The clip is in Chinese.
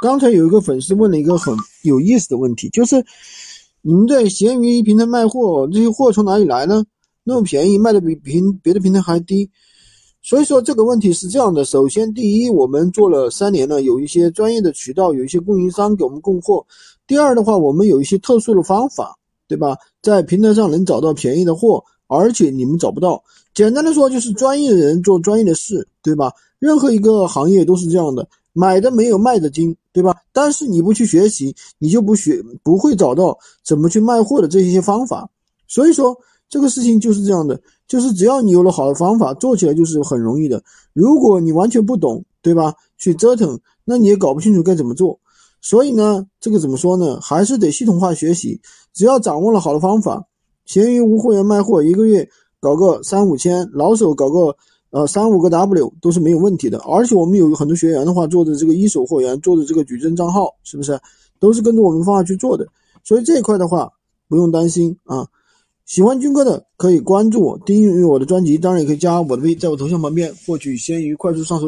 刚才有一个粉丝问了一个很有意思的问题，就是你们在闲鱼平台卖货，这些货从哪里来呢？那么便宜，卖的比平别的平台还低。所以说这个问题是这样的：首先，第一，我们做了三年了，有一些专业的渠道，有一些供应商给我们供货；第二的话，我们有一些特殊的方法，对吧？在平台上能找到便宜的货，而且你们找不到。简单的说，就是专业的人做专业的事，对吧？任何一个行业都是这样的，买的没有卖的精，对吧？但是你不去学习，你就不学，不会找到怎么去卖货的这些方法。所以说。这个事情就是这样的，就是只要你有了好的方法，做起来就是很容易的。如果你完全不懂，对吧？去折腾，那你也搞不清楚该怎么做。所以呢，这个怎么说呢？还是得系统化学习。只要掌握了好的方法，闲鱼无货源卖货，一个月搞个三五千，老手搞个呃三五个 W 都是没有问题的。而且我们有很多学员的话，做的这个一手货源，做的这个矩阵账号，是不是都是跟着我们方法去做的？所以这一块的话，不用担心啊。喜欢军哥的可以关注我，订阅我的专辑，当然也可以加我的微，在我头像旁边获取闲鱼快速上手。